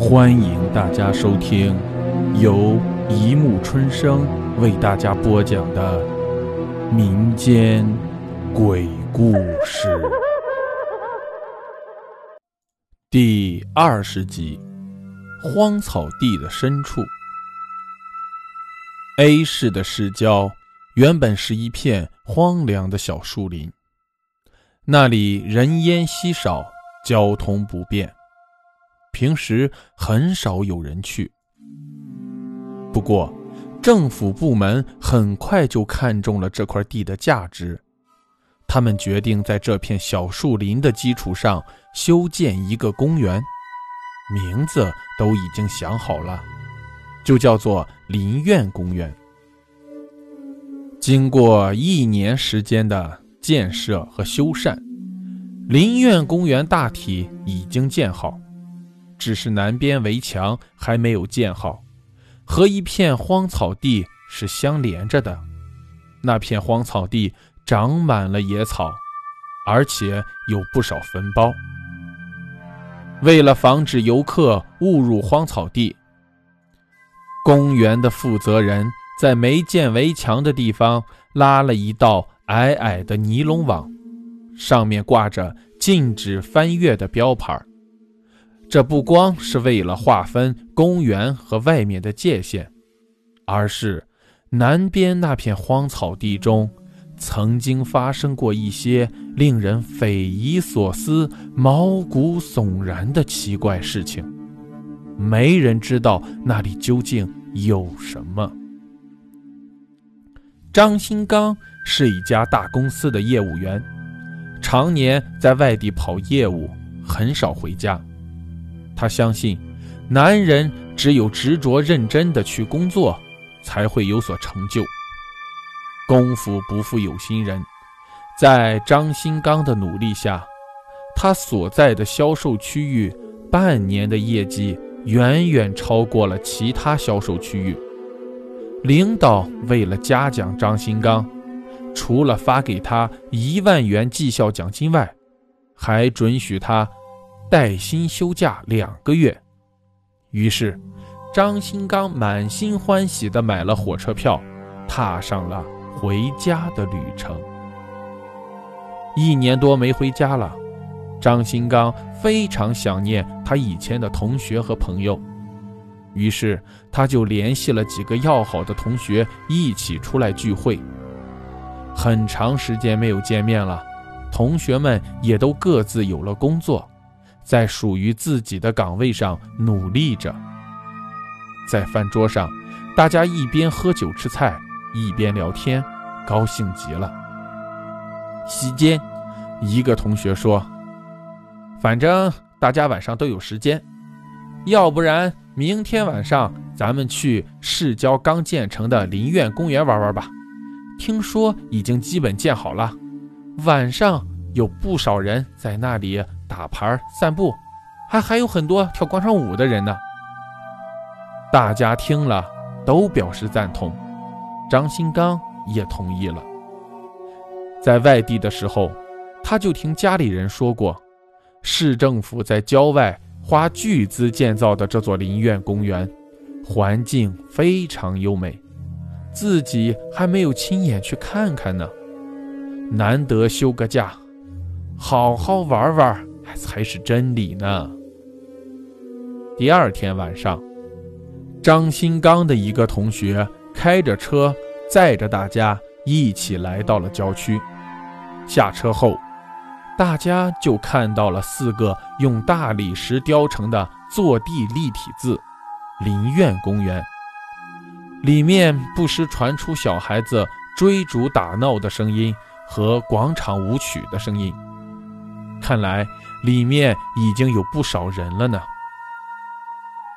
欢迎大家收听由一木春生为大家播讲的民间鬼故事第二十集《荒草地的深处》。A 市的市郊原本是一片荒凉的小树林，那里人烟稀少，交通不便。平时很少有人去，不过政府部门很快就看中了这块地的价值，他们决定在这片小树林的基础上修建一个公园，名字都已经想好了，就叫做林苑公园。经过一年时间的建设和修缮，林苑公园大体已经建好。只是南边围墙还没有建好，和一片荒草地是相连着的。那片荒草地长满了野草，而且有不少坟包。为了防止游客误入荒草地，公园的负责人在没建围墙的地方拉了一道矮矮的尼龙网，上面挂着禁止翻越的标牌。这不光是为了划分公园和外面的界限，而是南边那片荒草地中曾经发生过一些令人匪夷所思、毛骨悚然的奇怪事情。没人知道那里究竟有什么。张新刚是一家大公司的业务员，常年在外地跑业务，很少回家。他相信，男人只有执着认真的去工作，才会有所成就。功夫不负有心人，在张新刚的努力下，他所在的销售区域半年的业绩远远超过了其他销售区域。领导为了嘉奖张新刚，除了发给他一万元绩效奖金外，还准许他。带薪休假两个月，于是张新刚满心欢喜地买了火车票，踏上了回家的旅程。一年多没回家了，张新刚非常想念他以前的同学和朋友，于是他就联系了几个要好的同学一起出来聚会。很长时间没有见面了，同学们也都各自有了工作。在属于自己的岗位上努力着。在饭桌上，大家一边喝酒吃菜，一边聊天，高兴极了。席间，一个同学说：“反正大家晚上都有时间，要不然明天晚上咱们去市郊刚建成的林苑公园玩玩吧？听说已经基本建好了，晚上有不少人在那里。”打牌、散步，还还有很多跳广场舞的人呢。大家听了都表示赞同，张新刚也同意了。在外地的时候，他就听家里人说过，市政府在郊外花巨资建造的这座林苑公园，环境非常优美，自己还没有亲眼去看看呢。难得休个假，好好玩玩。才是真理呢。第二天晚上，张新刚的一个同学开着车载着大家一起来到了郊区。下车后，大家就看到了四个用大理石雕成的坐地立体字“林苑公园”。里面不时传出小孩子追逐打闹的声音和广场舞曲的声音。看来。里面已经有不少人了呢。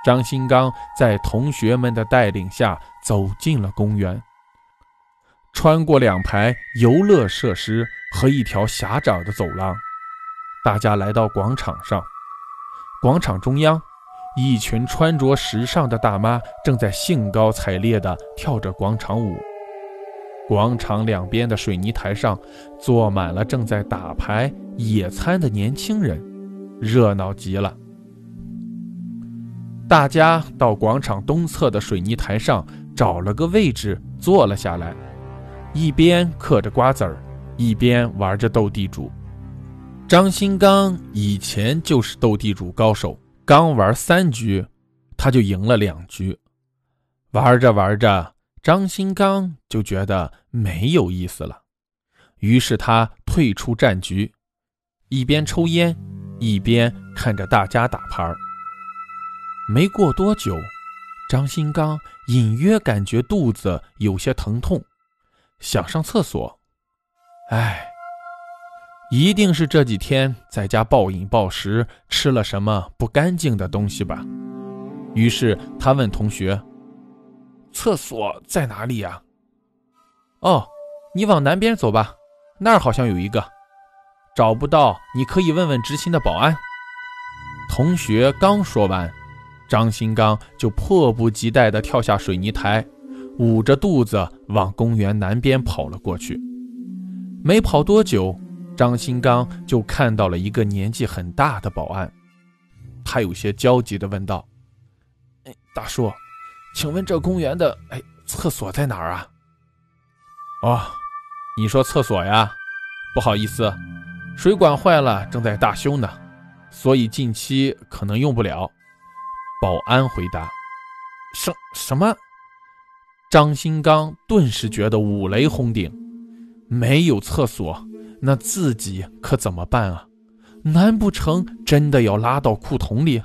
张新刚在同学们的带领下走进了公园，穿过两排游乐设施和一条狭窄的走廊，大家来到广场上。广场中央，一群穿着时尚的大妈正在兴高采烈地跳着广场舞。广场两边的水泥台上坐满了正在打牌、野餐的年轻人，热闹极了。大家到广场东侧的水泥台上找了个位置坐了下来，一边嗑着瓜子儿，一边玩着斗地主。张新刚以前就是斗地主高手，刚玩三局，他就赢了两局。玩着玩着，张新刚就觉得没有意思了，于是他退出战局，一边抽烟，一边看着大家打牌。没过多久，张新刚隐约感觉肚子有些疼痛，想上厕所。唉，一定是这几天在家暴饮暴食，吃了什么不干净的东西吧。于是他问同学：“厕所在哪里呀？”“哦，你往南边走吧，那儿好像有一个。找不到，你可以问问执勤的保安。”同学刚说完。张新刚就迫不及待地跳下水泥台，捂着肚子往公园南边跑了过去。没跑多久，张新刚就看到了一个年纪很大的保安。他有些焦急地问道：“哎，大叔，请问这公园的哎厕所在哪儿啊？”“哦，你说厕所呀？不好意思，水管坏了，正在大修呢，所以近期可能用不了。”保安回答：“什什么？”张新刚顿时觉得五雷轰顶，没有厕所，那自己可怎么办啊？难不成真的要拉到裤筒里？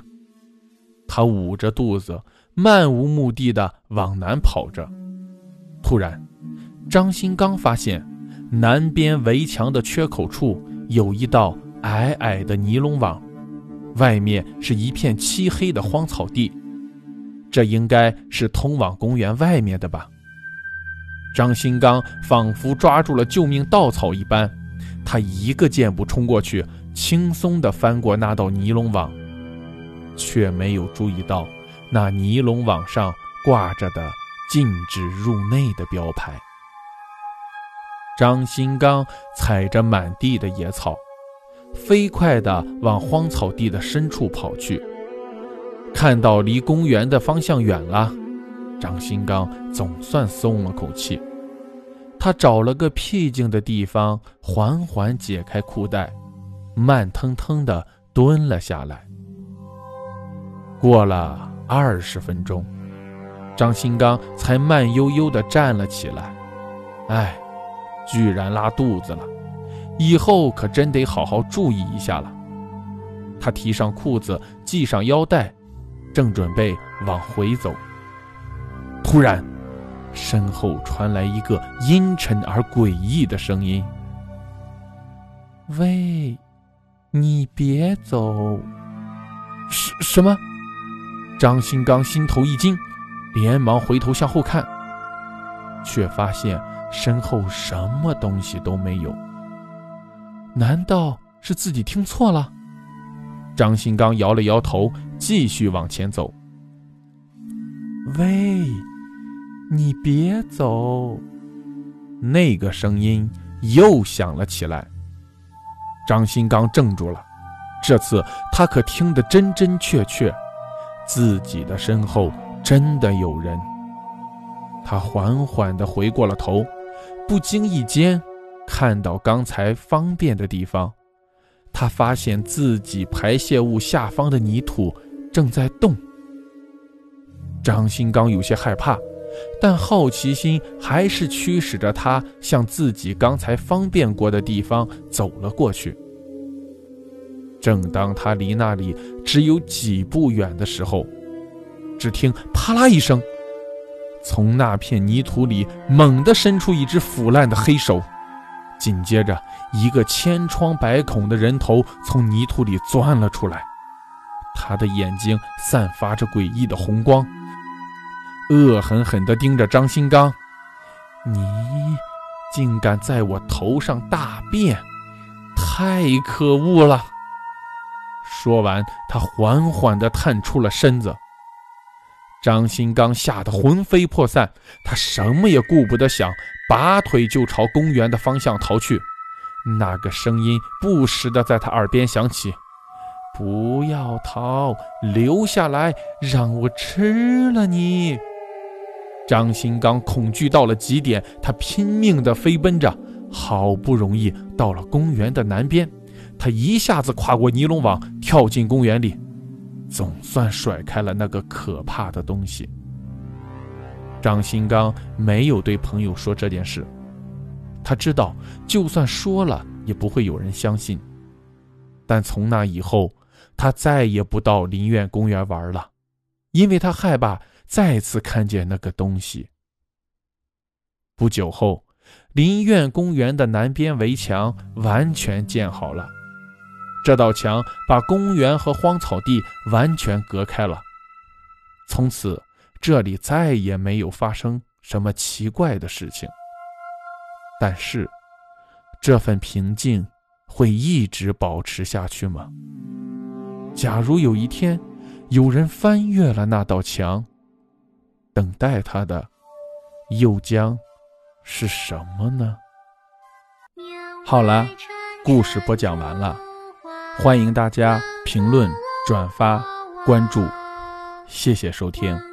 他捂着肚子，漫无目的的往南跑着。突然，张新刚发现南边围墙的缺口处有一道矮矮的尼龙网。外面是一片漆黑的荒草地，这应该是通往公园外面的吧？张新刚仿佛抓住了救命稻草一般，他一个箭步冲过去，轻松地翻过那道尼龙网，却没有注意到那尼龙网上挂着的“禁止入内”的标牌。张新刚踩着满地的野草。飞快地往荒草地的深处跑去，看到离公园的方向远了，张新刚总算松了口气。他找了个僻静的地方，缓缓解开裤带，慢腾腾地蹲了下来。过了二十分钟，张新刚才慢悠悠地站了起来。哎，居然拉肚子了！以后可真得好好注意一下了。他提上裤子，系上腰带，正准备往回走，突然，身后传来一个阴沉而诡异的声音：“喂，你别走！”什什么？张新刚心头一惊，连忙回头向后看，却发现身后什么东西都没有。难道是自己听错了？张新刚摇了摇头，继续往前走。喂，你别走！那个声音又响了起来。张新刚怔住了，这次他可听得真真切切，自己的身后真的有人。他缓缓地回过了头，不经意间。看到刚才方便的地方，他发现自己排泄物下方的泥土正在动。张新刚有些害怕，但好奇心还是驱使着他向自己刚才方便过的地方走了过去。正当他离那里只有几步远的时候，只听“啪啦”一声，从那片泥土里猛地伸出一只腐烂的黑手。紧接着，一个千疮百孔的人头从泥土里钻了出来，他的眼睛散发着诡异的红光，恶狠狠地盯着张新刚：“你竟敢在我头上大便，太可恶了！”说完，他缓缓地探出了身子。张新刚吓得魂飞魄散，他什么也顾不得想。拔腿就朝公园的方向逃去，那个声音不时地在他耳边响起：“不要逃，留下来，让我吃了你！张新刚恐惧到了极点，他拼命地飞奔着，好不容易到了公园的南边，他一下子跨过尼龙网，跳进公园里，总算甩开了那个可怕的东西。张新刚没有对朋友说这件事，他知道就算说了也不会有人相信。但从那以后，他再也不到林苑公园玩了，因为他害怕再次看见那个东西。不久后，林苑公园的南边围墙完全建好了，这道墙把公园和荒草地完全隔开了，从此。这里再也没有发生什么奇怪的事情，但是这份平静会一直保持下去吗？假如有一天有人翻越了那道墙，等待他的又将是什么呢？好了，故事播讲完了，欢迎大家评论、转发、关注，谢谢收听。